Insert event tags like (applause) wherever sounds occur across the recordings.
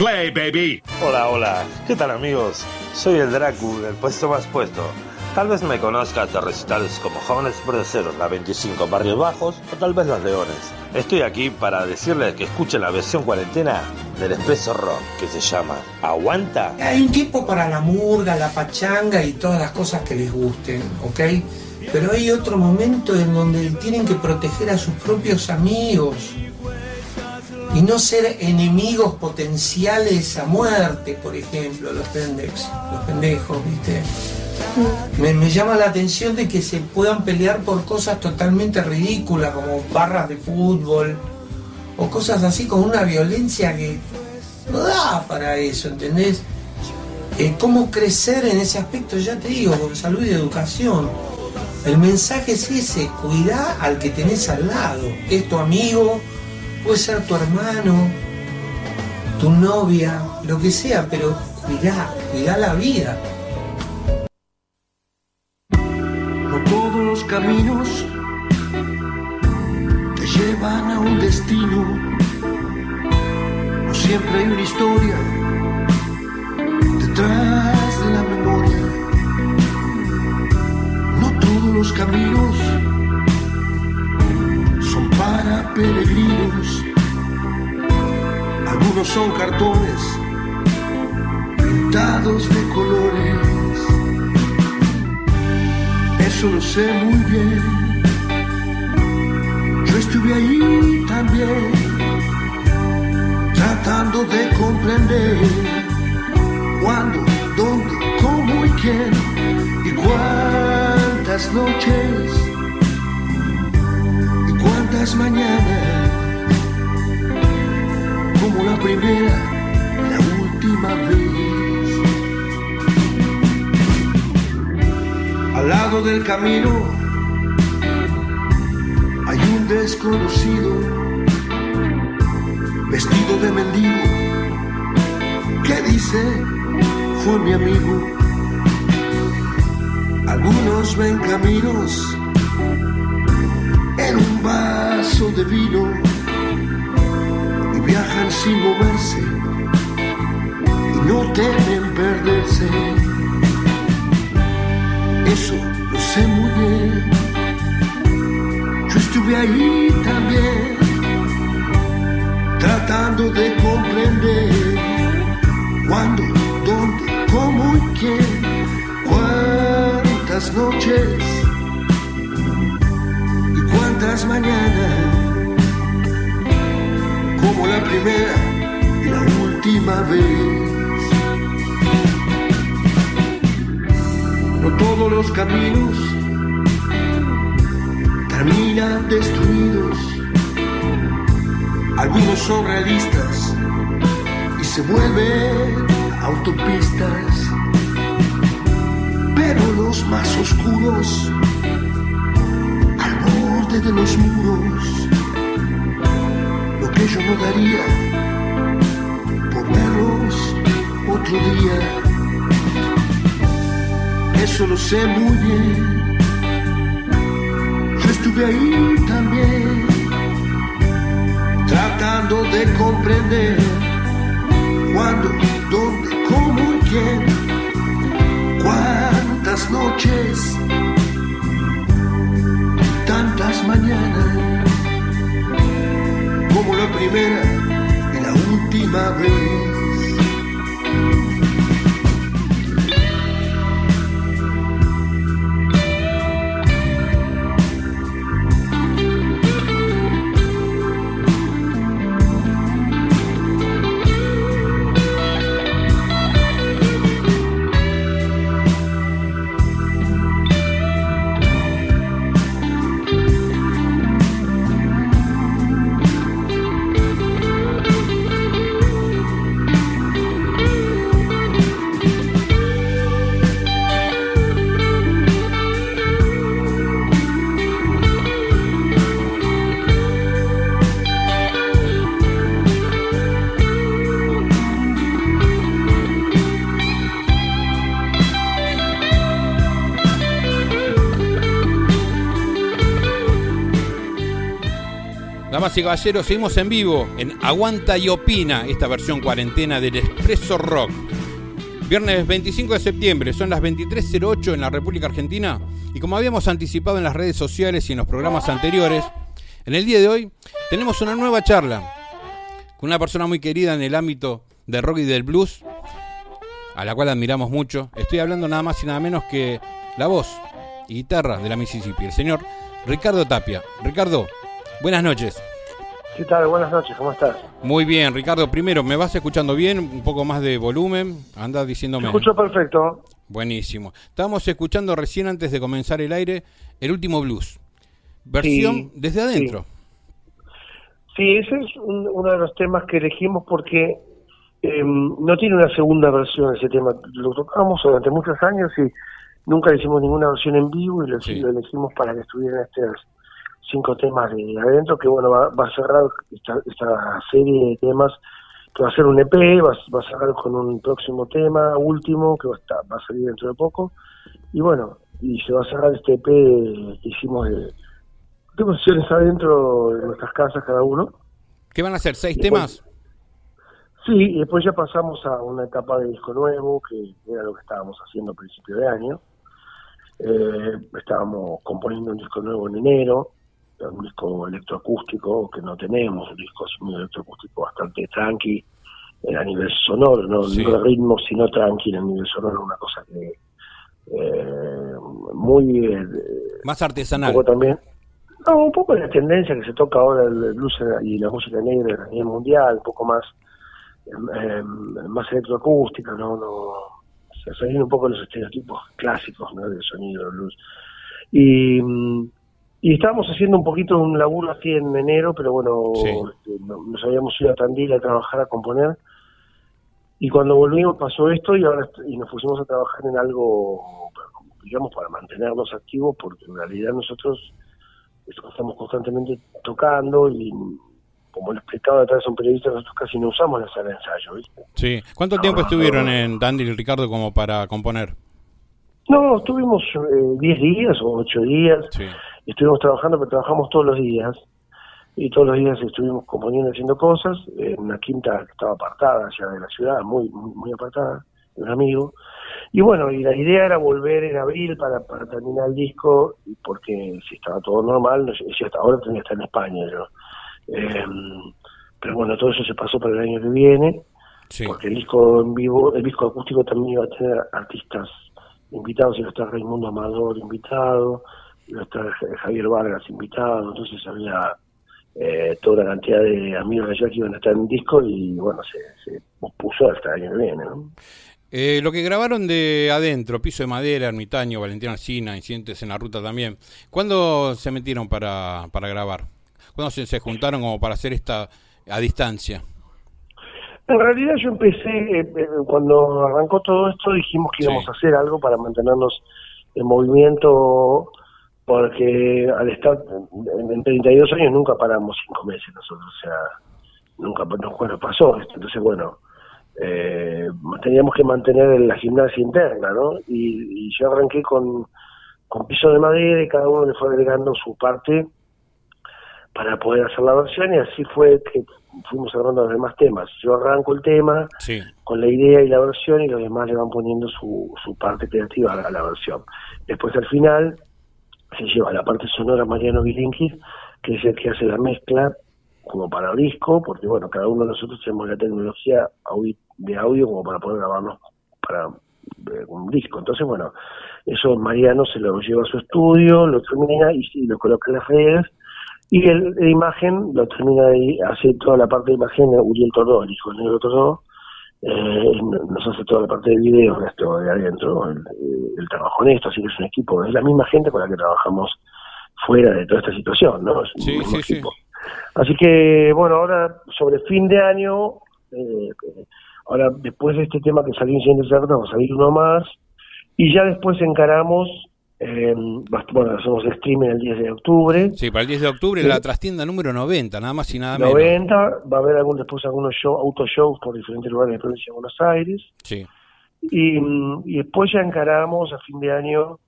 Play, baby. Hola, hola. ¿Qué tal amigos? Soy el Dracu del puesto más puesto. Tal vez me conozcas de recitales como Jóvenes Braceros, la 25 Barrios Bajos o tal vez Los Leones. Estoy aquí para decirles que escuchen la versión cuarentena del Expreso Rock que se llama Aguanta. Hay un tiempo para la murga, la pachanga y todas las cosas que les gusten, ¿ok? Pero hay otro momento en donde tienen que proteger a sus propios amigos y no ser enemigos potenciales a muerte, por ejemplo, los pendejos, los pendejos, ¿viste? Me, me llama la atención de que se puedan pelear por cosas totalmente ridículas, como barras de fútbol, o cosas así con una violencia que no da para eso, ¿entendés? Eh, ¿Cómo crecer en ese aspecto? Ya te digo, con salud y educación. El mensaje es ese, cuidá al que tenés al lado. Es tu amigo, puede ser tu hermano, tu novia, lo que sea, pero cuidá, cuidá la vida. No todos los caminos te llevan a un destino. No siempre hay una historia son cartones pintados de colores. Eso lo sé muy bien. Yo estuve ahí también, tratando de comprender cuándo, dónde, cómo y quién y cuántas noches y cuántas mañanas, la primera, la última vez. Al lado del camino hay un desconocido vestido de mendigo que dice fue mi amigo. Algunos ven caminos en un vaso de vino viajan sin moverse y no temen perderse eso lo sé muy bien. Yo estuve ahí también, tratando de comprender cuándo, dónde, cómo y quién, cuántas noches y cuántas mañanas, la primera y la última vez. no todos los caminos terminan destruidos. Algunos son realistas y se vuelven autopistas. Pero los más oscuros, al borde de los muros, yo no daría por verlos otro día eso lo sé muy bien. Yo estuve ahí también, tratando de comprender cuándo, dónde, cómo y quién, cuántas noches, tantas mañanas, la primera y la última vez. Damas y caballeros, seguimos en vivo en Aguanta y Opina, esta versión cuarentena del Expreso Rock. Viernes 25 de septiembre, son las 23.08 en la República Argentina y como habíamos anticipado en las redes sociales y en los programas anteriores, en el día de hoy tenemos una nueva charla con una persona muy querida en el ámbito del rock y del blues, a la cual admiramos mucho. Estoy hablando nada más y nada menos que la voz y guitarra de la Mississippi, el señor Ricardo Tapia. Ricardo, buenas noches. ¿Qué tal? Buenas noches, ¿cómo estás? Muy bien, Ricardo. Primero, ¿me vas escuchando bien? Un poco más de volumen. Anda diciéndome. Te escucho perfecto. Buenísimo. Estábamos escuchando recién antes de comenzar el aire el último blues. Versión desde adentro. Sí, ese es uno de los temas que elegimos porque em, no tiene una segunda versión ese tema. Lo tocamos durante muchos años y nunca hicimos ninguna versión en vivo y lo, elegimos para que estuvieran estos cinco temas de adentro, que bueno, va, a cerrar esta, esta, serie de temas, que va a ser un EP, va, a cerrar con un próximo tema, último, que va a, estar, va a salir dentro de poco, y bueno, y se va a cerrar este EP que hicimos de, de sesiones adentro de nuestras casas cada uno. ¿Qué van a ser? ¿Seis temas? Sí, y después ya pasamos a una etapa de disco nuevo, que era lo que estábamos haciendo a principio de año. Eh, estábamos componiendo un disco nuevo en enero, un disco electroacústico que no tenemos, un disco electroacústico bastante tranqui eh, a nivel sonoro, no, de ritmo, sino tranqui a nivel sonoro, una cosa que eh, muy... Eh, Más artesanal. Un poco también, no, un poco la tendencia que se toca ahora el blues y la música negra a nivel mundial, un poco más más electroacústica, no, no se salen un poco los estereotipos clásicos ¿no? del sonido del blues. Y, y estábamos haciendo un poquito un laburo aquí en enero, pero bueno, este, nos habíamos ido a Tandil a trabajar, a componer. Y cuando volvimos pasó esto y ahora y nos pusimos a trabajar en algo, digamos, para mantenernos activos, porque en realidad nosotros estamos constantemente tocando y como lo explicaba detrás de un periodista, nosotros casi no usamos la sala de ensayo, ¿viste? Sí. ¿Cuánto tiempo estuvieron en Dandy Ricardo como para componer? No, estuvimos 10 eh, días o 8 días. Sí. Estuvimos trabajando, pero trabajamos todos los días. Y todos los días estuvimos componiendo, haciendo cosas, en una quinta que estaba apartada allá de la ciudad, muy, muy, apartada, de un amigo. Y bueno, y la idea era volver en abril para, para terminar el disco, porque si estaba todo normal, no sé, si hasta ahora tenía que estar en España yo. Eh, pero bueno, todo eso se pasó para el año que viene, porque el disco en vivo, el disco acústico también iba a tener artistas invitados, iba a estar Raimundo Amador invitado, iba a estar Javier Vargas invitado, entonces había eh, toda la cantidad de amigos de allá que iban a estar en el disco y bueno, se, se puso hasta el año que viene. Eh, lo que grabaron de adentro, Piso de Madera, Ermitaño, Valentina Alcina, Incidentes en la Ruta también, ¿cuándo se metieron para, para grabar? ¿Cuándo se, juntaron como para hacer esta a distancia? En realidad yo empecé, eh, eh, cuando arrancó todo esto, dijimos que íbamos a hacer algo para mantenernos en movimiento, porque al estar en, 32 años nunca paramos cinco meses nosotros, o sea, nunca bueno, pasó esto. Entonces, bueno, eh, teníamos que mantener la gimnasia interna, ¿no? Y, y yo arranqué con, con piso de madera y cada uno le fue agregando su parte para poder hacer la versión y así fue que fuimos hablando los demás temas. Yo arranco el tema con la idea y la versión y los demás le van poniendo su, su parte creativa a la, versión. Después al final se lleva la parte sonora Mariano Bilinkis, que es el que hace la mezcla como para disco, porque bueno, cada uno de nosotros tenemos la tecnología de audio como para poder grabarnos para eh, un disco. Entonces, bueno, eso Mariano se lo lleva a su estudio, lo termina y, y lo coloca en las redes y la imagen lo termina ahí, hace toda la parte de imagen Uriel Tordó, el hijo del negro Tordó, eh, nos hace toda la parte de video, esto de adentro, el, el, trabajo en esto, así que es un equipo, es la misma gente con la que trabajamos fuera de toda esta situación, ¿no? Es sí, sí, Sí. Así que, bueno, ahora sobre fin de año, eh, ahora después de este tema que salió en Cerdo, vamos a salir uno más, y ya después encaramos eh, bueno, hacemos streaming el 10 de octubre. Sí, para el 10 de octubre la trastienda número 90, nada más y nada menos. 90, va a haber algún, después algunos show, autoshows por diferentes lugares de la provincia de Buenos Aires. Sí. Y, y después ya encaramos a fin de año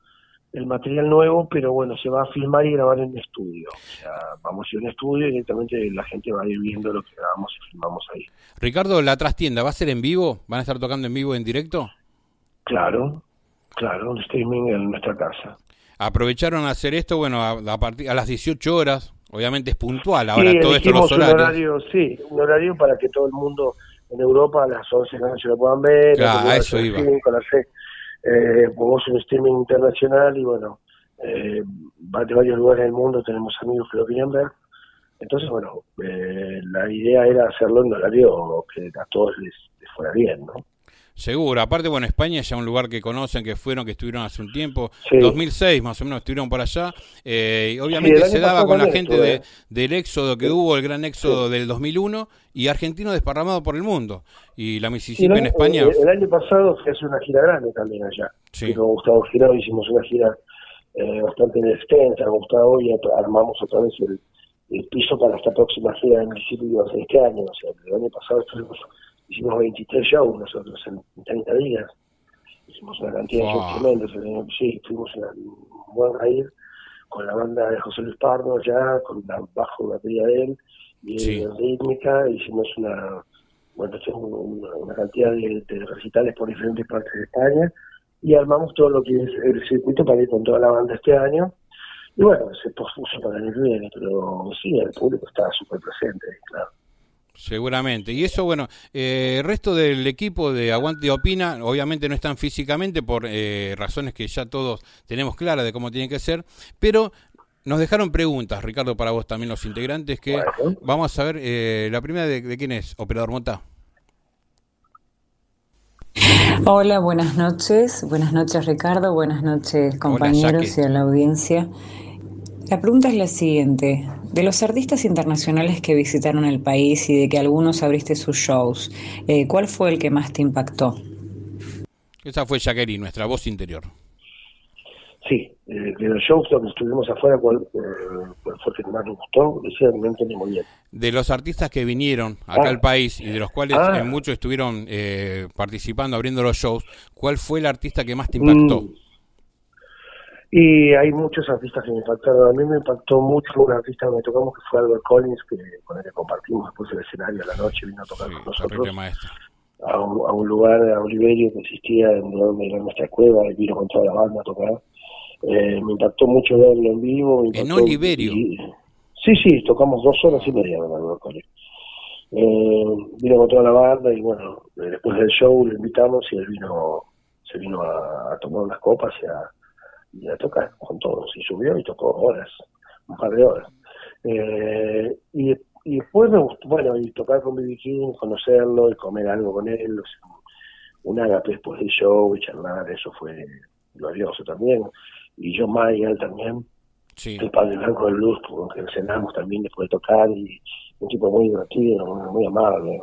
el material nuevo, pero bueno, se va a filmar y grabar en estudio. O sea, vamos a ir a un estudio y directamente la gente va a ir viendo lo que grabamos y filmamos ahí. Ricardo, la trastienda, ¿va a ser en vivo? ¿Van a estar tocando en vivo en directo? Claro, claro, un streaming en nuestra casa. Aprovecharon a hacer esto, bueno, a, a, partir, a las 18 horas, obviamente es puntual ahora todo esto los horarios. Un horario, sí, un horario para que todo el mundo en Europa a las 11 de la noche lo puedan ver. Claro, a eso iba. Con la eh, pues un streaming internacional y bueno, eh, de varios lugares del mundo tenemos amigos que lo querían ver. Entonces, bueno, eh, la idea era hacerlo en horario que a todos les, fuera bien, ¿no? Seguro, aparte, bueno, España ya un lugar que conocen, que fueron, que estuvieron hace un tiempo, 2006 más o menos estuvieron por allá, eh, obviamente se daba con la gente de, del éxodo que hubo, el gran éxodo del 2001, y argentino desparramado por el mundo, y la Mississippi en España... El, año pasado se hace una gira grande también allá, sí. con Gustavo Girado hicimos una gira eh, bastante extensa, Gustavo, y armamos otra vez el, piso para esta próxima gira de Mississippi que va a ser este año, o sea, el año pasado estuvimos hicimos 23 shows nosotros en 30 días. Hicimos una cantidad de shows tremendos. Sí, fuimos un buen raíz con la banda de José Luis Pardo ya, con la bajo batería de él, y en rítmica, hicimos una, bueno, una, una cantidad de, recitales por diferentes partes de España, y armamos todo lo que es el circuito para ir con toda la banda este año. Y bueno, se pospuso para el año pero sí, el público estaba súper presente, claro. Seguramente. Y eso, bueno, eh, el resto del equipo de Aguante Opina, obviamente no están físicamente por eh, razones que ya todos tenemos claras de cómo tienen que ser, pero nos dejaron preguntas, Ricardo, para vos también los integrantes, que vamos a ver, eh, la primera de, quién es, Operador Mota. Hola, buenas noches. Buenas noches, Ricardo. Buenas noches, compañeros y a la audiencia. La pregunta es la siguiente. De los artistas internacionales que visitaron el país y de que algunos abriste sus shows, eh, ¿cuál fue el que más te impactó? Esa fue Jacqueline, nuestra voz interior. Sí, eh, de los shows donde estuvimos afuera, ¿cuál, eh, fue el que más me gustó? Decía, no entendí muy bien. De los artistas que vinieron acá ah. al país y de los cuales ah. muchos estuvieron participando, abriendo los shows, ¿cuál fue el artista que más te impactó? Y hay muchos artistas que me impactaron. A mí me impactó mucho un artista que me tocamos, que fue Albert Collins, que, con el que compartimos después el escenario a la noche, vino a tocar con nosotros. A un, a un, lugar, a Oliverio, que existía en donde era nuestra cueva, y vino con toda la banda a tocar. Eh, me impactó mucho verlo en vivo. ¿En Oliverio? sí, sí, tocamos dos horas y media con Albert Collins. Eh, vino con toda la banda y bueno, después del show lo invitamos y él vino, se vino a, a tomar unas copas y a y a tocar con todos. Y subió y tocó horas, un par de horas. Eh, y, y después me gustó, bueno, y tocar con B.B. King, conocerlo y comer algo con él, o sea, un agape después del show y charlar, eso fue glorioso también. Y John Mayer también, el padre blanco del blues, con que cenamos también después de tocar, y un tipo muy divertido, muy amable,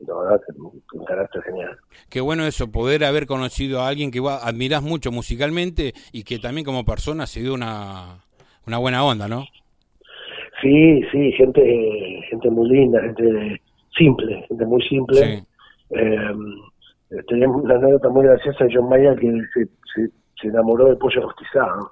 la verdad un carácter genial. Qué bueno eso, poder haber conocido a alguien que admirás mucho musicalmente y que también como persona se dio una, una buena onda, ¿no? Sí, sí, gente gente muy linda, gente simple, gente muy simple. Eh, tenemos una anécdota muy graciosa de John Mayer que se, se enamoró del pollo rostizado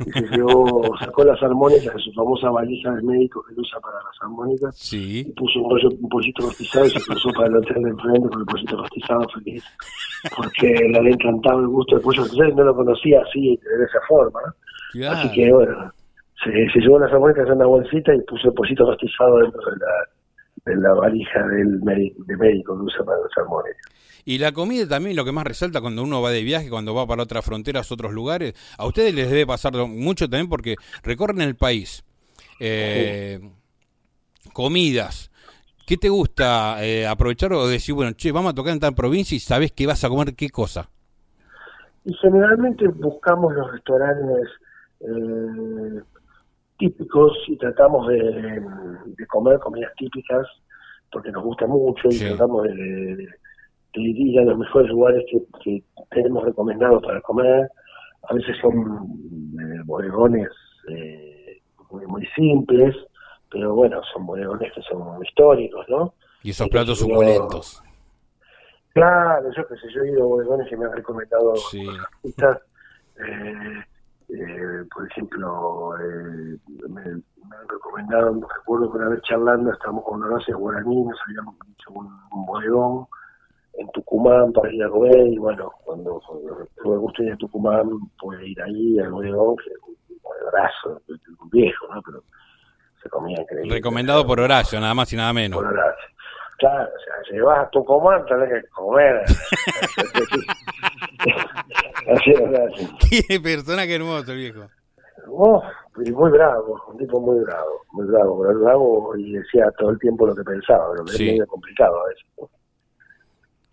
y se llevó, (laughs) sacó las armónicas de su famosa valija de médico que usa para las armónicas y puso un, pollo, un pollito rostizado y se cruzó para el hotel de enfrente con el pollito rostizado feliz porque le había encantado el gusto del pollo rostizado y no lo conocía así de esa forma así que bueno se, se, llevó las armónicas en una bolsita y puso el pollito rostizado dentro de la, de la valija del médico, de médico que usa para las armónicas y la comida también, lo que más resalta cuando uno va de viaje, cuando va para otras fronteras, otros lugares, a ustedes les debe pasar mucho también porque recorren el país. Eh, comidas. ¿Qué te gusta eh, aprovechar o decir, bueno, che, vamos a tocar en tal provincia y sabes que vas a comer qué cosa? Y generalmente buscamos los restaurantes eh, típicos y tratamos de, comer comidas típicas porque nos gusta mucho y tratamos de, los mejores lugares que, tenemos recomendados para comer. A veces son eh, bodegones eh, muy, simples, pero bueno, son bodegones que son históricos, ¿no? Y esos platos suculentos. Claro, yo que sé, yo he ido a bodegones que me han recomendado sí. artistas, eh, Eh, por ejemplo, eh, me, me, han recomendado, me recuerdo que una vez charlando, estábamos con Horacio Guaraní, nos habíamos un, un, bodegón en Tucumán para ir a comer, y bueno, cuando tuve gusto ir a Tucumán, pude ir ahí al bodegón, que un bodegorazo, un viejo, ¿no? Pero se comía increíble. Recomendado por Horacio, nada más y nada menos. Por Horacio. Claro, o sea, si vas a Tucumán tenés que comer. así es, así. (laughs) Qué persona que hermoso, viejo. Oh, y muy bravo, un tipo muy bravo, muy bravo, pero bravo y decía todo el tiempo lo que pensaba, pero Sí. es medio complicado a veces.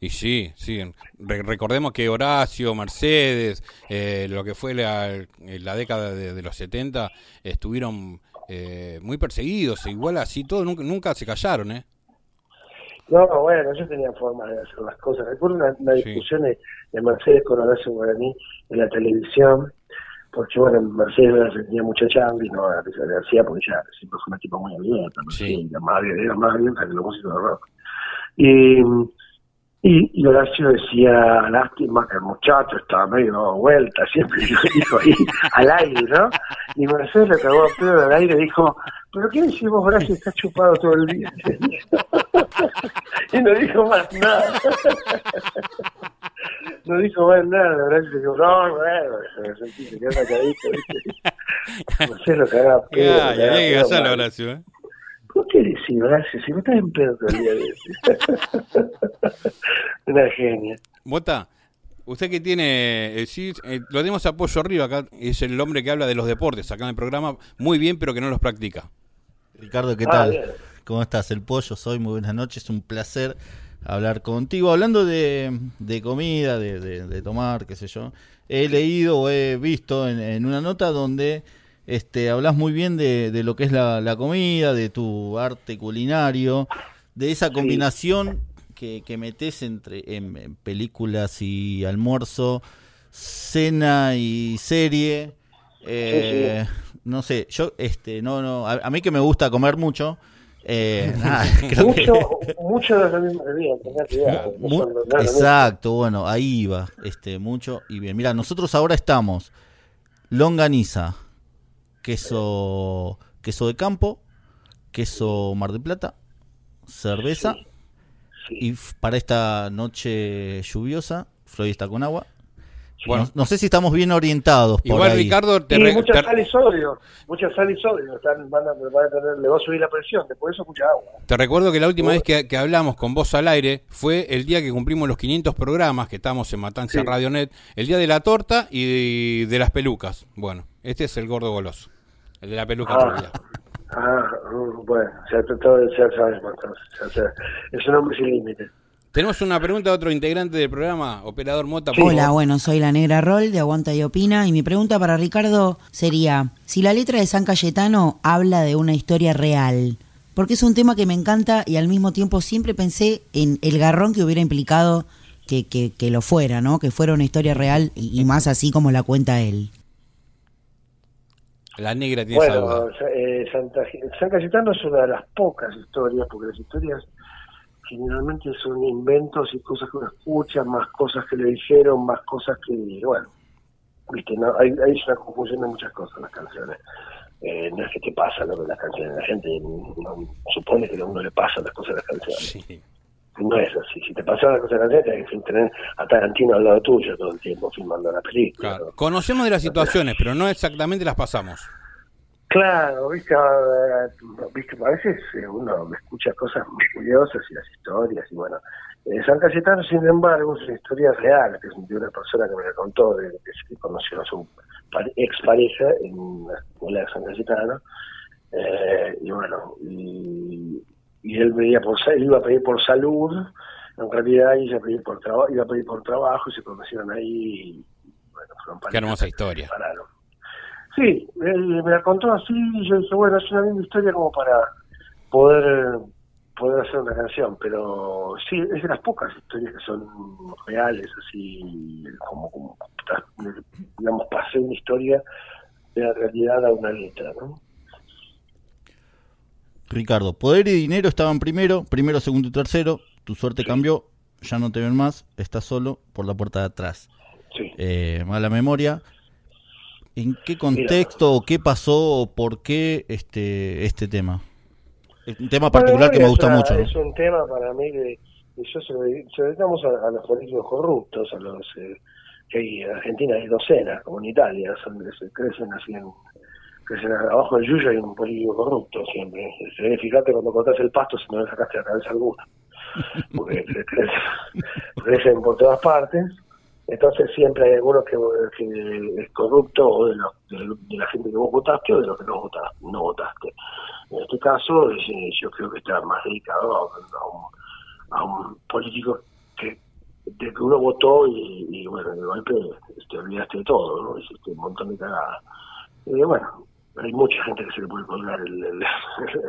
Y sí, sí. Re- recordemos que Horacio, Mercedes, eh, lo que fue la, la década de, de los 70, estuvieron eh, muy perseguidos. e Igual así todo, nunca, nunca se callaron, ¿eh? No, bueno, yo tenía formas de hacer las cosas. Recuerdo una, una Sí. discusión de, de Mercedes con Horacio Guaraní en la televisión, porque bueno, Mercedes tenía mucha chamba y no le hacía porque ya siempre fue una tipo muy abierta, Sí. era más, abierta- era más abierta que los músicos de rock. Y, y, Horacio decía, lástima que el muchacho estaba medio dado vuelta, siempre dijo ahí al aire, ¿no? Y Mercedes le cagó a pedo al aire y dijo, ¿pero qué decimos Horacio está chupado todo el día? y no dijo más nada. no dijo más nada, Horacio dijo, no, bueno, se sentí, se quedó. Mercedes a pedo. Ay, lo cagaba había que a pedo callarlo, mal. Horacio, ¿eh? ¿Por qué decís, Horacio? Si no estás en pedo todo el día de (laughs) Una genia. Bota, usted que tiene, eh, sí, eh, lo tenemos a Pollo Arriba acá, es el hombre que habla de los deportes acá en el programa, muy bien, pero que no los practica. Ricardo, ¿qué Ah, tal? ¿Cómo estás? El pollo, soy muy buenas noches, un placer hablar contigo. Hablando de, de comida, de, de- de tomar, qué sé yo, he leído o he visto en, en una nota donde este, hablas muy bien de, de lo que es la, la comida, de tu arte culinario, de esa combinación que, que metes entre en, en películas y almuerzo, cena y serie. Eh, No sé, yo, este, no, no, a, a mí que me gusta comer mucho, eh, (laughs) nada, (laughs) creo que- Mucho, mucho de lo mismo de bien, Mu- mismo. exacto, bueno, ahí iba, este, mucho y bien. Mira, nosotros ahora estamos longaniza, queso, queso de campo, queso Mar de Plata, cerveza Sí. y para esta noche lluviosa, Florista con agua. Bueno. no, no sé si estamos bien orientados por Igual, ahí. Ricardo, te, re- mucha te- sal y sodio, mucha sal y sodio, están, van a, van a tener, le va a subir la presión, después de eso mucha agua. te recuerdo que la última vez que, que hablamos con vos al aire fue el día que cumplimos los 500 programas, que estamos en Matanza Sí. Radio Net, el día de la torta y de las pelucas. Bueno, este es el gordo goloso, el de la peluca Ah. rubia. Ah, mm, bueno, ya, todo, ya sabemos ya, ya, es un hombre sin límite. Tenemos una pregunta de otro integrante del programa, operador Mota. por Hola, bueno, soy la Negra Roll de Aguanta y Opina y mi pregunta para Ricardo sería, si la letra de San Cayetano habla de una historia real, porque es un tema que me encanta y al mismo tiempo siempre pensé en el garrón que hubiera implicado que, que, que lo fuera, ¿no? Que fuera una historia real y, y más así como la cuenta él. La negra tiene Bueno, duda. eh, Santa, San Cayetano es una de las pocas historias, porque las historias generalmente son inventos y cosas que uno escucha, más cosas que le dijeron, más cosas que, bueno, viste, no, hay, hay una confusión de muchas cosas en las canciones. Eh, no es que te pasa lo que las canciones, la gente no, supone que a uno le pasan las cosas a las canciones. Sí. No es así. Si te pasan las cosas a las canciones, tienes que tener a Tarantino al lado tuyo todo el tiempo filmando la película. Claro. ¿no? Conocemos de las situaciones, pero no exactamente las pasamos. Claro, viste, viste, a veces eh, uno escucha cosas muy curiosas y las historias, y bueno, eh, San Cayetano, sin embargo, es una historia real, que es de una persona que me la contó, de, que, conoció a su pare- expareja en la escuela de San Cayetano, eh, y bueno, y, y él pedía por él iba a pedir por salud, en realidad ella pedía por trabajo, iba a pedir por trabajo, y se conocieron ahí, y bueno, fueron Qué hermosa historia. Sí, él me la contó así y yo dije, bueno, es una linda historia como para poder poder hacer una canción, pero sí, es de las pocas historias que son reales, así como, como digamos, pasé una historia de la realidad a una letra, ¿no? Ricardo, poder y dinero estaban primero, primero, segundo y tercero. Tu suerte cambió, ya no te ven más, estás solo por la puerta de atrás. Sí. Eh, mala memoria. ¿En qué contexto o qué pasó o por qué este, este tema? Es un tema particular que me gusta mucho. Es un tema para mí que, yo se lo, dedicamos a, los políticos corruptos, a los eh, que en Argentina hay docenas, como en Italia, son, se crecen así en, crecen abajo del yuyo hay un político corrupto siempre. Se fíjate cuando cortas el pasto si no le sacaste la cabeza alguna. (laughs) Porque crecen, crecen por todas partes entonces siempre hay algunos que, es corrupto o de, de, la gente que vos votaste o de los que no votaste. No votaste. En este caso yo creo que está más dedicado a, un, político que de que uno votó y, bueno, de golpe te olvidaste de todo, ¿no? Hiciste un montón de cagadas. Y bueno, hay mucha gente que se le puede colgar el, el,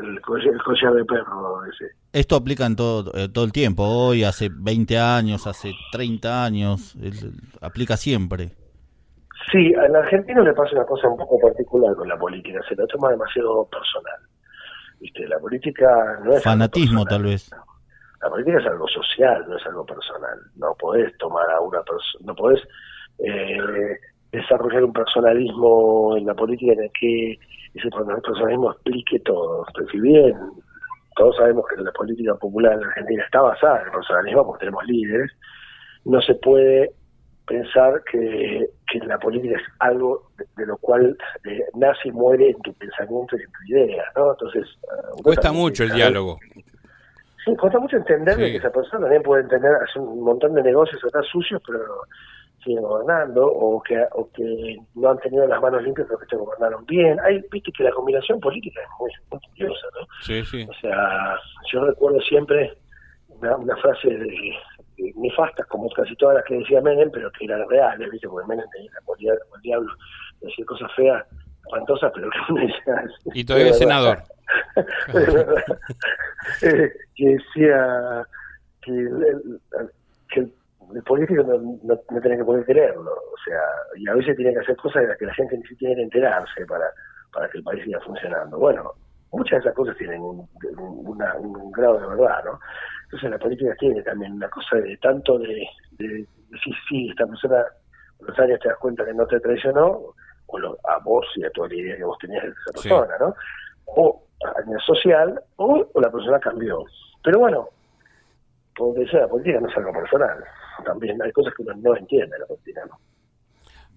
(laughs) el, collar, de perro ese. Esto aplica en todo, eh, todo el tiempo, hoy, hace 20 años, hace 30 años, aplica siempre. Sí, en Argentina le pasa una cosa un poco particular con la política, se la toma demasiado personal. ¿Viste? La política no es... Fanatismo tal vez. La política es algo social, no es algo personal. No podés tomar a una persona, no podés... Eh, desarrollar un personalismo en la política en el que ese personalismo explique todo. si bien todos sabemos que la política popular en Argentina está basada en el personalismo porque tenemos líderes, no se puede pensar que, la política es algo de, lo cual eh, nace y muere en tu pensamiento y en tu idea, ¿no? Entonces... Eh, cuesta mucho el diálogo. Sí, cuesta mucho entender que esa persona también puede entender, hacer un montón de negocios acá sucios, pero siguen gobernando o que, o que no han tenido las manos limpias porque te gobernaron bien. Hay, viste que la combinación política es muy, curiosa, ¿no? Sí, sí. O sea, yo recuerdo siempre una, frase de, nefastas, como casi todas las que decía Menem, pero que eran reales, viste, porque Menem tenía la cualidad el diablo decir cosas feas, espantosas, pero que decía... (laughs) Y todavía es senador. (laughs) (laughs) Eh, que decía que que el político no, no, tiene que poder creerlo, o sea, y a veces tiene que hacer cosas de las que la gente ni siquiera tiene que enterarse para, para que el país siga funcionando. Bueno, muchas de esas cosas tienen un, un grado de verdad, ¿no? Entonces la política tiene también una cosa de tanto de, de, decir, sí, esta persona los años te das cuenta que no te traicionó, o a vos y a toda la idea que vos tenías de esa persona, ¿no? O a nivel social, o, o la persona cambió. Pero bueno, como decía, la política no es algo personal también hay cosas que uno no entiende la política, ¿no?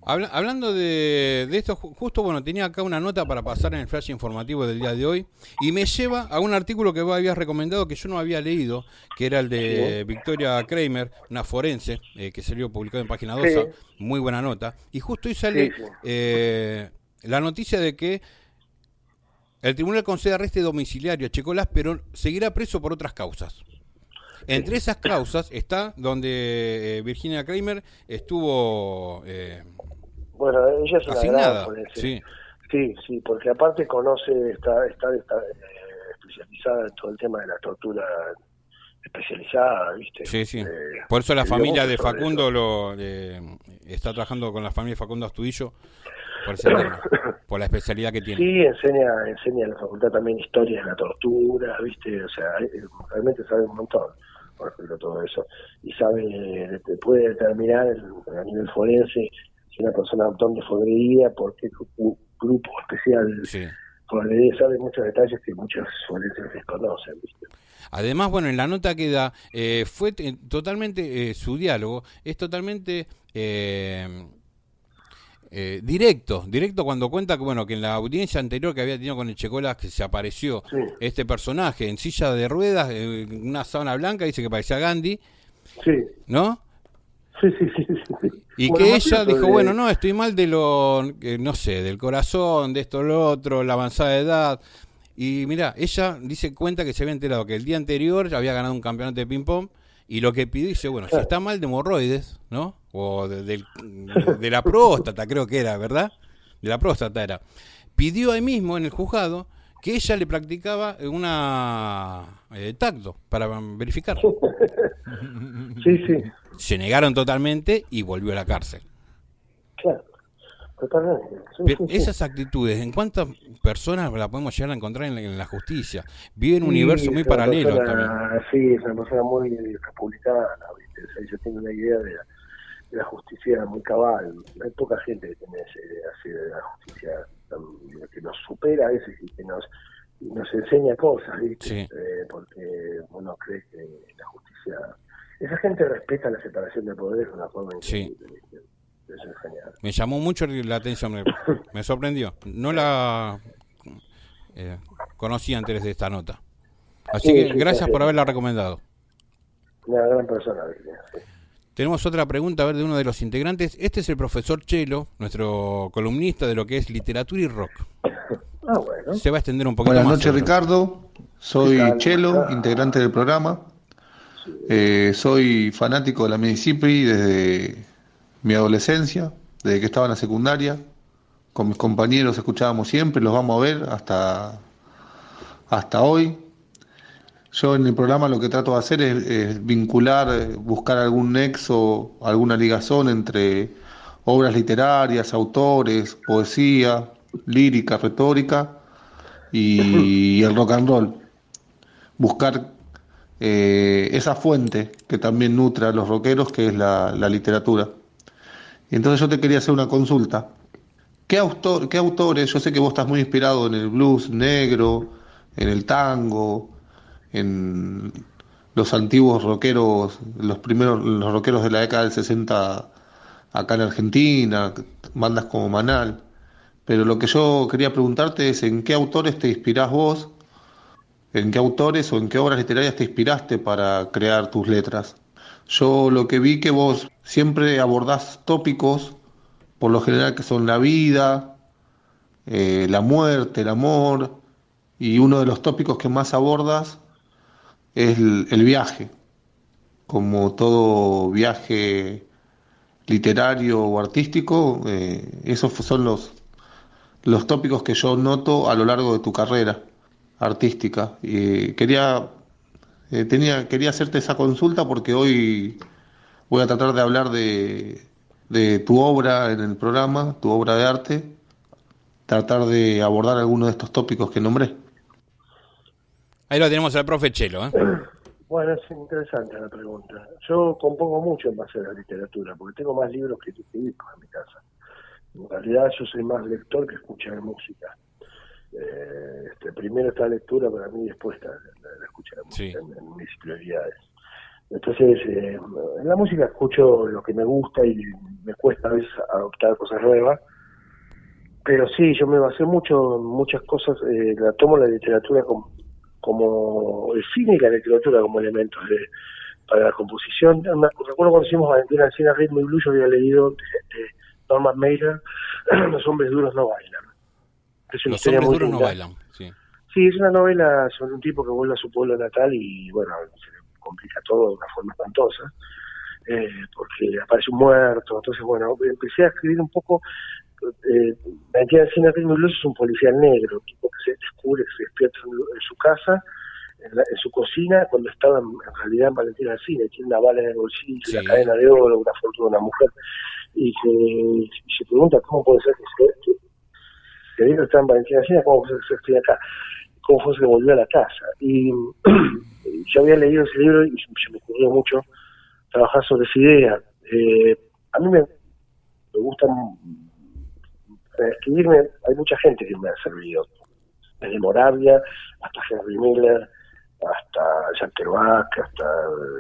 hablando de, esto, justo bueno, tenía acá una nota para pasar en el flash informativo del día de hoy y me lleva a un artículo que vos habías recomendado que yo no había leído, que era el de Victoria Kramer, una forense, eh, que salió publicado en página 2, muy buena nota. Y justo ahí sale eh, la noticia de que el tribunal concede arresto domiciliario a Checolas, pero seguirá preso por otras causas. Entre esas causas está donde eh, Virginia Kramer estuvo eh, bueno, ella es una asignada. sí. sí, sí, porque aparte conoce, está, está, está eh, especializada en todo el tema de la tortura especializada, ¿viste? Sí, sí. por eso la familia de Facundo lo está trabajando con la familia de Facundo Astudillo por, ese tema, (coughs) por la especialidad que tiene. Sí, enseña, enseña en la facultad también historia de la tortura, ¿viste? O sea, realmente sabe un montón por ejemplo, todo eso. Y sabe, puede determinar a nivel forense si una persona dónde fue agredida, por qué grupo especial sí. sabe muchos detalles que muchos forenses desconocen. Además, bueno, en la nota que da, eh, fue totalmente, eh, su diálogo es totalmente eh, eh, directo, directo cuando cuenta que bueno que en la audiencia anterior que había tenido con el Checolas que se apareció este personaje en silla de ruedas, en una sábana blanca, dice que parecía Gandhi, sí. ¿no? Sí, sí, sí, Y que ella dijo, bueno, no, estoy mal de lo, no sé, del corazón, de esto, lo otro, la avanzada edad. Y mira, ella dice cuenta que se había enterado que el día anterior había ganado un campeonato de ping-pong y lo que pidió, dice, bueno, si está mal de hemorroides, ¿no? O de, la próstata, creo que era, ¿verdad? De la próstata era. Pidió ahí mismo en el juzgado que ella le practicaba una eh, tacto para verificar. (laughs) Sí, sí. Se negaron totalmente y volvió a la cárcel. Claro. Totalmente. esas actitudes, ¿en cuántas personas la podemos llegar a encontrar en la, justicia? Vive en un universo muy paralelo también. Sí, es una persona muy republicana, ¿viste? O sea, yo tengo una idea de, la justicia muy cabal. Hay poca gente que tiene esa idea así de la justicia que nos supera a veces y que nos nos enseña cosas, ¿viste? Eh, porque uno cree que la justicia... Esa gente respeta la separación de poderes de una forma increíble, sí. Eso es genial. Me llamó mucho la atención, me, sorprendió. No la eh, conocí antes de esta nota. Así que gracias por haberla recomendado. Una gran persona, Tenemos otra pregunta a ver de uno de los integrantes. Este es el profesor Chelo, nuestro columnista de lo que es literatura y rock. Ah, bueno. Se va a extender un poquito Buenas noches, Ricardo. Soy Chelo, integrante del programa. Eh, soy fanático de la Mississippi desde mi adolescencia, desde que estaba en la secundaria. Con mis compañeros escuchábamos siempre, los vamos a ver hasta, hasta hoy. Yo en el programa lo que trato de hacer es, vincular, buscar algún nexo, alguna ligazón entre obras literarias, autores, poesía, lírica, retórica y, el rock and roll. Buscar eh, esa fuente que también nutre a los rockeros, que es la, literatura. Entonces yo te quería hacer una consulta. ¿Qué, autor, ¿Qué autores, yo sé que vos estás muy inspirado en el blues negro, en el tango, en los antiguos rockeros, los primeros, los rockeros de la década del 60 acá en Argentina, bandas como Manal. Pero lo que yo quería preguntarte es en qué autores te inspirás vos, en qué autores o en qué obras literarias te inspiraste para crear tus letras. Yo lo que vi que vos siempre abordás tópicos, por lo general que son la vida, eh, la muerte, el amor, y uno de los tópicos que más abordas es el, viaje, como todo viaje literario o artístico, eh, esos son los, los tópicos que yo noto a lo largo de tu carrera artística. Y quería, eh, tenía, quería hacerte esa consulta porque hoy voy a tratar de hablar de, de tu obra en el programa, tu obra de arte, tratar de abordar algunos de estos tópicos que nombré. Ahí lo tenemos al profe Chelo. ¿eh? (clears throat) Bueno, es interesante la pregunta. Yo compongo mucho en base a la literatura, porque tengo más libros que discos en mi casa. En realidad yo soy más lector que escuchar música. Eh, este, primero está la lectura para mí, después está la, escucha de música en, mis prioridades. Entonces, eh, en la música escucho lo que me gusta y me cuesta a veces adoptar cosas nuevas. Pero sí, yo me basé mucho en muchas cosas, eh, la tomo la literatura como, como el cine y la literatura como elementos de, para la composición. Me recuerdo cuando hicimos Valentina Cine Ritmo y Blues, yo había leído Norman Mailer, (clears throat) Los hombres duros no bailan. Es una Los hombres duros no bailan, sí. Sí, es una novela sobre un tipo que vuelve a su pueblo natal y, bueno, se le complica todo de una forma espantosa, eh, porque aparece un muerto. Entonces, bueno, empecé a escribir un poco. Eh, la cine Blues es un policial negro, un tipo que se descubre, que se despierta en, su casa, en, su cocina, cuando estaba en, realidad en Valentina del Cine, tiene una bala en el bolsillo, una cadena de oro, una foto de una mujer y se, se pregunta cómo puede ser que se que vino está en Valentina China, cómo ser que estoy acá, cómo fue que volvió a la casa. Y (clears throat) yo había leído ese libro y se me ocurrió mucho trabajar sobre esa idea. Eh, a mí me, me gusta escribirme, hay mucha gente que me ha servido, desde Moravia hasta Henry Miller, hasta Jack Kerouac, hasta,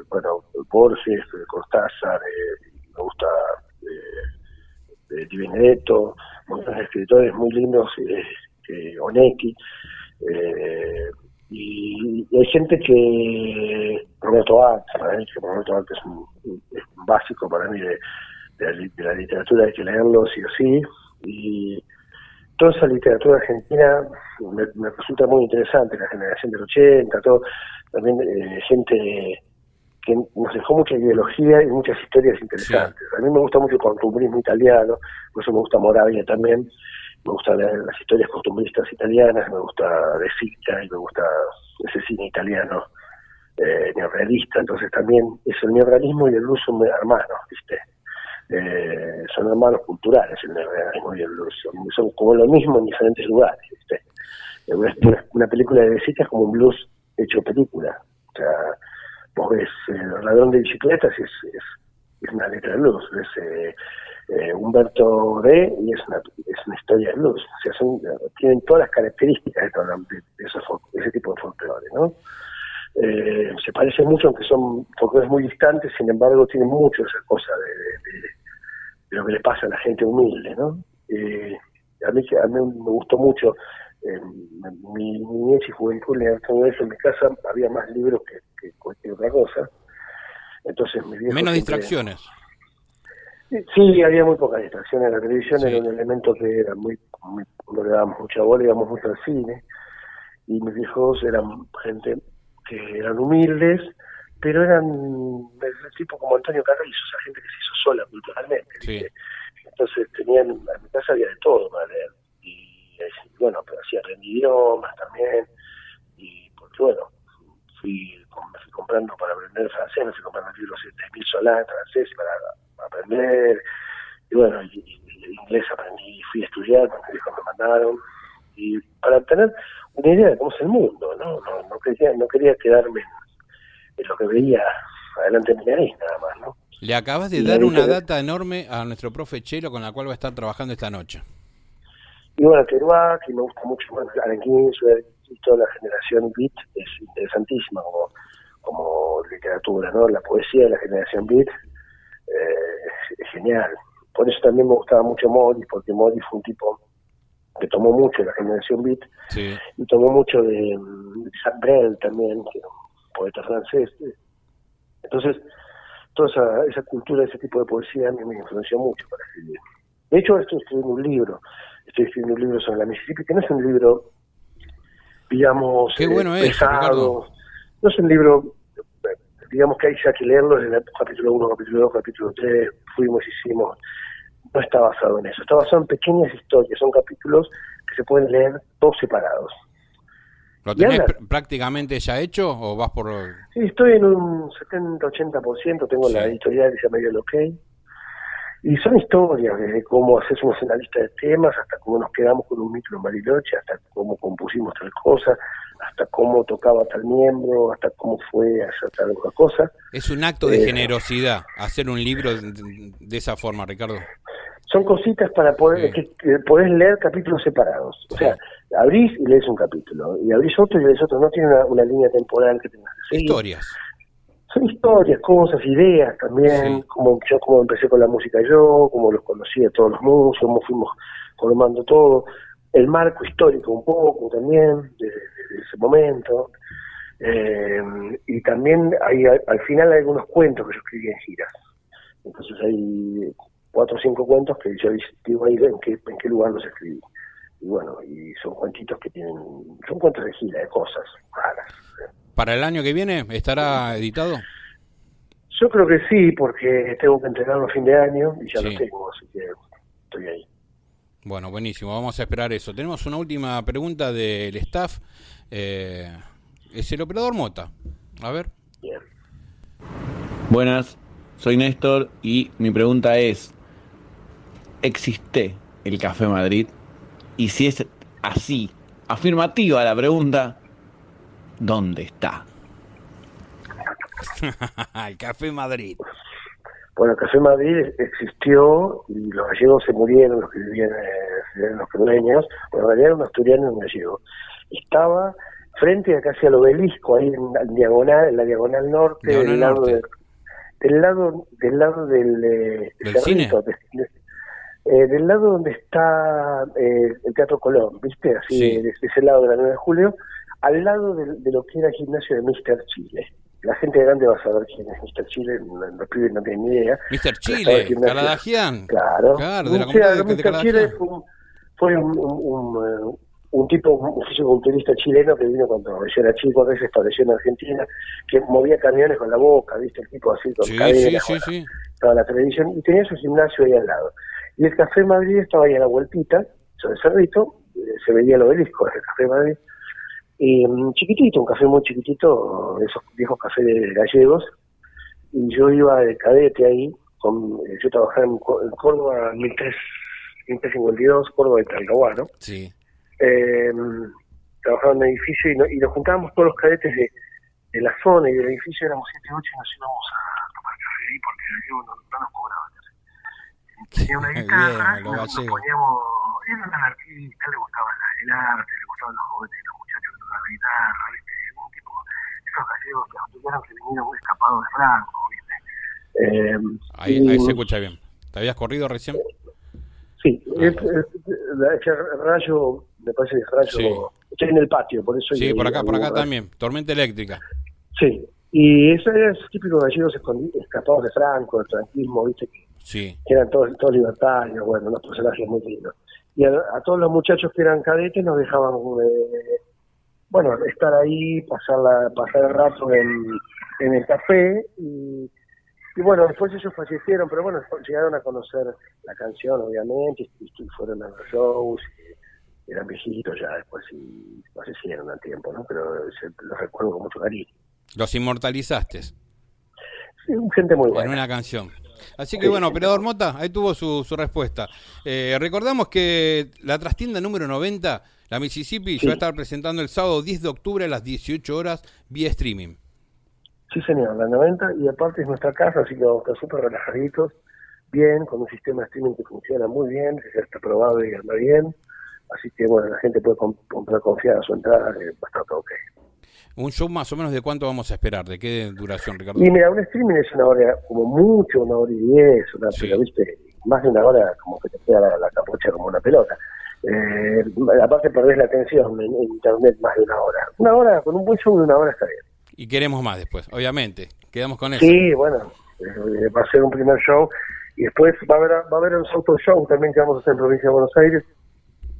bueno, Borges, Cortázar, eh, me gusta de Di Benedetto, muchos escritores muy lindos, eh, Onetti, eh, y, hay gente que, Roberto Art, que Roberto Art es un, básico para mí de, la, literatura, hay que leerlo sí o sí, y toda esa literatura argentina me, resulta muy interesante, la generación del 80, todo, también eh, gente que nos dejó mucha ideología y muchas historias interesantes. A mí me gusta mucho el costumbrismo italiano, por eso me gusta Moravia también, me gustan las historias costumbristas italianas, me gusta De Sica y me gusta ese cine italiano eh, neorrealista, entonces también es el neorrealismo y el blues son hermanos, ¿viste? Eh, son hermanos culturales el neorrealismo y el blues, son, como lo mismo en diferentes lugares, ¿viste? Una, una película de De Sica es como un blues hecho película, o sea, vos ves el ladrón de bicicletas es, es, es una letra de luz, es eh, eh, Humberto D y es una, es una historia de luz. O sea, son, tienen todas las características de, de, ese tipo de folclore, ¿no? Eh, se parece mucho, aunque son folclores muy distantes, sin embargo, tienen mucho esa cosa de, lo que le pasa a la gente humilde, ¿no? Eh, a, mí, a mí me gustó mucho eh, mi niñez y juventud leer todo eso en mi casa, había más libros que, cualquier otra cosa. Entonces, Menos distracciones. Sí, había muy pocas distracciones. La televisión era un elemento que era muy, muy no le dábamos mucha bola, íbamos mucho al cine. Y mis hijos eran gente que eran humildes, pero eran de tipo como Antonio Carrizo, esa gente que se hizo sola culturalmente. Entonces tenían, en mi casa había de todo para leer. Y bueno, pero hacía idiomas también. Y porque bueno, fui, me fui comprando para aprender francés, me fui comprando libros de mil Solán, francés para aprender. Y bueno, y, inglés aprendí, fui a estudiar, hijos me mandaron. Y para tener una idea de cómo es el mundo, ¿no? No, no, quería, no quería quedarme en, lo que veía adelante de mi nariz, nada más, ¿no? Le acabas de dar una data enorme a nuestro profe Chelo con la cual va a estar trabajando esta noche. Y bueno, Kerouac, y me gusta mucho bueno, Ginsberg y toda la generación Beat es interesantísima como, como literatura, ¿no? La poesía de la generación Beat eh, es, genial. Por eso también me gustaba mucho Morris, porque Morris fue un tipo que tomó mucho de la generación beat y tomó mucho de, de también, que era un poeta francés. Entonces, toda esa, esa cultura, ese tipo de poesía a mí me influenció mucho para escribir. De hecho, estoy escribiendo un libro, estoy escribiendo un libro sobre la Mississippi, que no es un libro, digamos, Qué bueno eh, pesado, no es un libro, digamos que hay ya que leerlo en el capítulo 1, capítulo 2, capítulo 3, fuimos, hicimos, no está basado en eso, está basado en pequeñas historias, son capítulos que se pueden leer todos separados. ¿Lo tenés prácticamente ya hecho o vas por...? Sí, estoy en un 70-80%, tengo la editorial que se llama El OK. Y son historias, desde cómo hacemos una lista de temas, hasta cómo nos quedamos con un micro en Bariloche, hasta cómo compusimos tal cosa, hasta cómo tocaba tal miembro, hasta cómo fue hacer tal otra cosa. Es un acto de eh, generosidad hacer un libro de, esa forma, Ricardo. Son cositas para poder, que, podés leer capítulos separados. O sea, abrís y lees un capítulo, y abrís otro y lees otro. No tiene una, línea temporal que tengas que Historias. Son historias, cosas, ideas también, como yo como empecé con la música yo, como los conocí a todos los músicos, cómo fuimos formando todo el marco histórico un poco también de, ese momento. Eh, y también hay al final hay algunos cuentos que yo escribí en giras. Entonces hay cuatro o cinco cuentos que yo digo ahí en qué, en qué lugar los escribí. Y bueno, y son cuentitos que tienen, son cuentos de gira, de cosas raras. ¿Para el año que viene estará editado? Yo creo que sí, porque tengo que entregarlo a fin de año y ya lo tengo, así que estoy ahí. Bueno, buenísimo, vamos a esperar eso. Tenemos una última pregunta del staff. Eh, es el operador Mota. A ver. Buenas, soy Néstor y mi pregunta es, ¿existe el Café Madrid? Y si es así, afirmativa la pregunta, ¿dónde está? (laughs) el Café Madrid. Bueno, el Café Madrid existió y los gallegos se murieron, los que vivían eh, en los pero en realidad era un asturiano y un gallego. Estaba frente a casi al obelisco, ahí en, diagonal, en la diagonal norte, del, Lado del lado del lado del, eh, cine? eh, del lado donde está eh, el Teatro Colón, ¿viste? Así, de, ese lado de la 9 de julio, al lado de, de lo que era el gimnasio de Mister Chile la gente grande va a saber quién es Mr. Chile, los pibes no tienen ni idea. Mr. Chile, Caladagian. Claro. claro de la Mr. Chile fue, un, un, un, tipo, un fisiculturista chileno que vino cuando yo era chico, a veces estableció en Argentina, que movía camiones con la boca, ¿viste? El tipo así, con sí, cadenas, sí, sí, toda la televisión, y tenía su gimnasio ahí al lado. Y el Café Madrid estaba ahí a la vueltita, sobre Cerrito, eh, se veía el obelisco del Café Madrid, y mm, chiquitito, un café muy chiquitito, esos viejos cafés gallegos, y yo iba de cadete ahí, con, eh, yo trabajaba en, Córdoba 1352, Córdoba de Talcahuano. Sí. Eh, trabajaba en un edificio y, y, nos juntábamos todos los cadetes de, de, la zona y del edificio, éramos 7 8 y nos íbamos a tomar café ahí porque no, no nos cobraban. (laughs) Tenía una guitarra, Bien, y nos, nos poníamos, era un anarquista, le gustaba el arte, le gustaban los jóvenes, la guitarra, ¿viste? Un tipo, esos gallegos que estudiaron que vinieron escapados de Franco, ¿viste? Eh, Ahí, y- ahí se escucha bien. ¿Te habías corrido recién? Sí, es, es- la- ese rayo, me parece que es rayo, Sí. estoy en el patio, por eso... Sí, hay- por acá, por acá rayo. también. Tormenta eléctrica. Sí, y eso es típico gallegos escapados de Franco, del franquismo, ¿viste? Que, Sí. que eran todos, todos libertarios, bueno, unos personajes muy lindos. Y a, a todos los muchachos que eran cadetes nos dejaban, eh, bueno, estar ahí, pasar, la, pasar el rato en, en el café y, y bueno, después ellos fallecieron, pero bueno, llegaron a conocer la canción, obviamente, y, y fueron a los shows, eran viejitos ya después y fallecieron al tiempo, ¿no? Pero se- los recuerdo con mucho cariño. Los inmortalizaste Sí, gente muy en buena. una canción. Así que Sí, bueno, operador Mota, ahí tuvo su, su respuesta. Eh, recordamos que la trastienda número 90, la Mississippi, se va a estar presentando el sábado 10 de octubre a las 18 horas vía streaming. Sí, señor, la 90, y aparte es nuestra casa, así que vamos a estar súper relajaditos, bien, con un sistema de streaming que funciona muy bien, que ya está probado y anda bien, así que bueno, la gente puede comp- comprar confiada su entrada, que va a estar todo ok. Un show más o menos de cuánto vamos a esperar, de qué duración, Ricardo. Y mira, un streaming es una hora, como mucho, una hora y diez, una, pero viste, más de una hora como que te queda la, la capucha como una pelota. Eh, aparte perdés la atención en, internet más de una hora. Una hora, con un buen show de una hora está bien. Y queremos más después, obviamente. Quedamos con eso. Sí, bueno, eh, va a ser un primer show y después va a haber, va a haber un auto show también que vamos a hacer en provincia de Buenos Aires,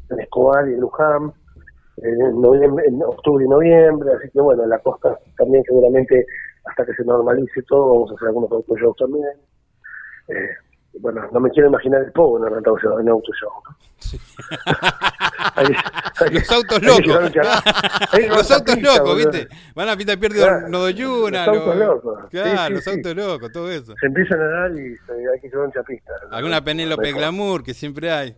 en Escobar y en Luján, en, noviembre, en octubre y noviembre, así que bueno, en la costa también seguramente hasta que se normalice todo vamos a hacer algunos auto shows también. Eh, bueno, no me quiero imaginar el pogo en auto. En auto show ¿no? (laughs) Ahí- ahí- Los autos locos. ahí (laughs) los autos pista, locos, boludo. ¿viste? Van a Pita Pierde Claro, Nodoyuna. los autos locos. Claro, Sí, sí, los autos locos, todo eso. Se empiezan a dar y hay que llevar un chapista. Alguna Penélope. Glamour que siempre hay.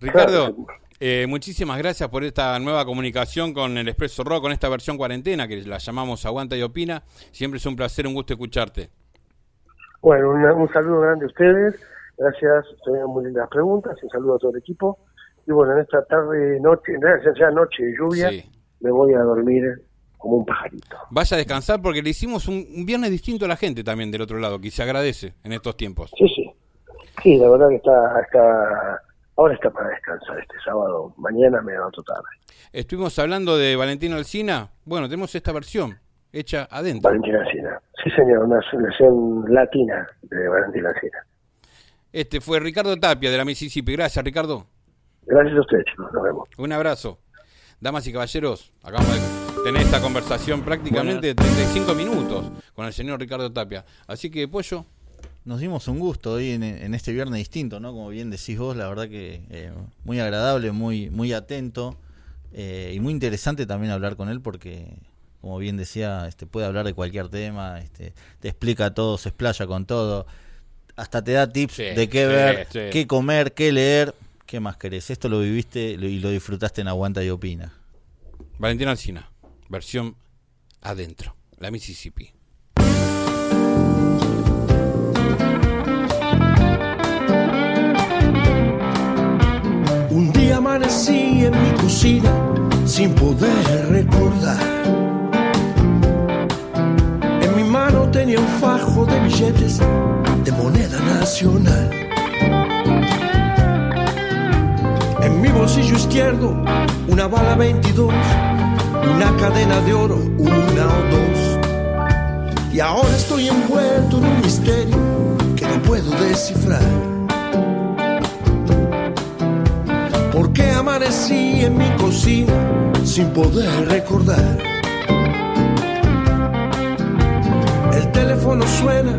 Ricardo, Claro. eh, muchísimas gracias por esta nueva comunicación con el Expreso Rock, con esta versión cuarentena que la llamamos Aguanta y Opina. Siempre es un placer, un gusto escucharte. Bueno, una- un saludo grande a ustedes. Gracias, tuvieron muy lindas preguntas. Un saludo a todo el equipo. Y bueno, en esta tarde, noche, en realidad ya noche de lluvia, Sí. me voy a dormir como un pajarito. Vaya a descansar porque le hicimos un, un viernes distinto a la gente también del otro lado, que se agradece en estos tiempos. Sí, sí. Sí, la verdad que está, está ahora está para descansar este sábado. Mañana me levanto tarde. Estuvimos hablando de Valentino Alcina. Bueno, tenemos esta versión hecha adentro. Valentina Alcina. Sí, señor, una versión latina de Valentina Alcina. Este fue Ricardo Tapia de la Mississippi. Gracias, Ricardo. Gracias a ustedes, chicos. Nos vemos. Un abrazo. Damas y caballeros, acabamos de tener esta conversación prácticamente de 35 minutos con el señor Ricardo Tapia. Así que, Pollo, Nos dimos un gusto hoy en, en este viernes distinto, ¿no? Como bien decís vos, la verdad que eh, muy agradable, muy, muy atento eh, y muy interesante también hablar con él porque, como bien decía, este, puede hablar de cualquier tema, este, te explica todo, se explaya con todo, hasta te da tips Sí, de qué sí, ver, sí. qué comer, qué leer, qué más querés. Esto lo viviste y lo disfrutaste en Aguanta y Opina. Valentino Alcina, versión adentro, la Mississippi. Un día amanecí en mi cocina sin poder recordar. Tenía un fajo de billetes de moneda nacional. En mi bolsillo izquierdo una bala 22, una cadena de oro, una o dos. Y ahora estoy envuelto en un misterio que no puedo descifrar. ¿Por qué amanecí en mi cocina sin poder recordar? Suena,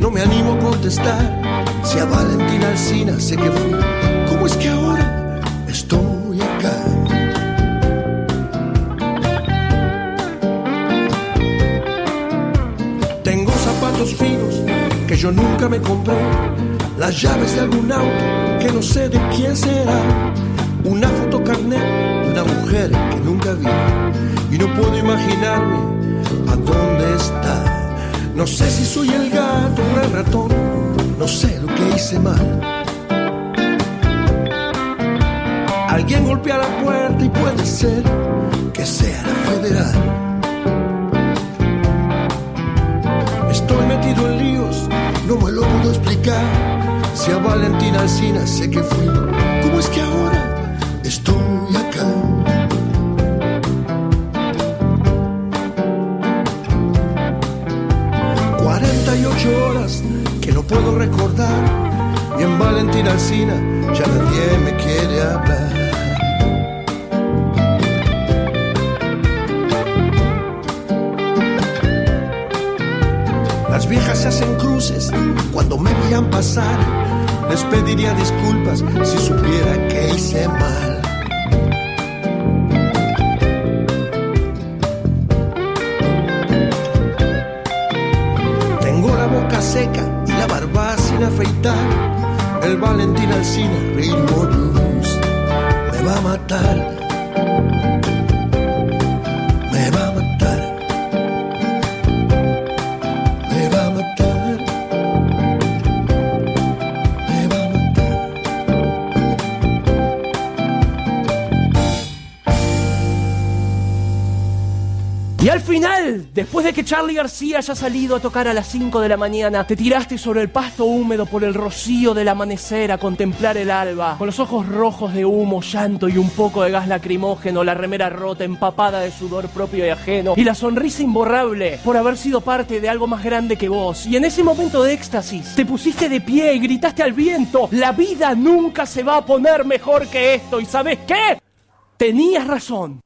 no me animo a contestar. Si a Valentina Alcina sé que fui, ¿cómo es que ahora estoy acá? Tengo zapatos finos que yo nunca me compré, las llaves de algún auto que no sé de quién será, una fotocarnet de una mujer que nunca vi y no puedo imaginarme. No sé si soy el gato o el ratón, no sé lo que hice mal. Alguien golpea la puerta y puede ser que sea la federal. Estoy metido en líos, no me lo puedo explicar. Si a Valentina Alcina sé que fui, ¿cómo es que ahora estoy acá? Puedo recordar y en Valentina Alcina ya nadie me quiere hablar. Las viejas se hacen cruces cuando me miran pasar. Les pediría disculpas si supiera que hice mal. Que Charlie García haya salido a tocar a las 5 de la mañana, te tiraste sobre el pasto húmedo por el rocío del amanecer a contemplar el alba, con los ojos rojos de humo, llanto y un poco de gas lacrimógeno, la remera rota, empapada de sudor propio y ajeno, y la sonrisa imborrable por haber sido parte de algo más grande que vos. Y en ese momento de éxtasis, te pusiste de pie y gritaste al viento, la vida nunca se va a poner mejor que esto, ¿y sabes qué? Tenías razón.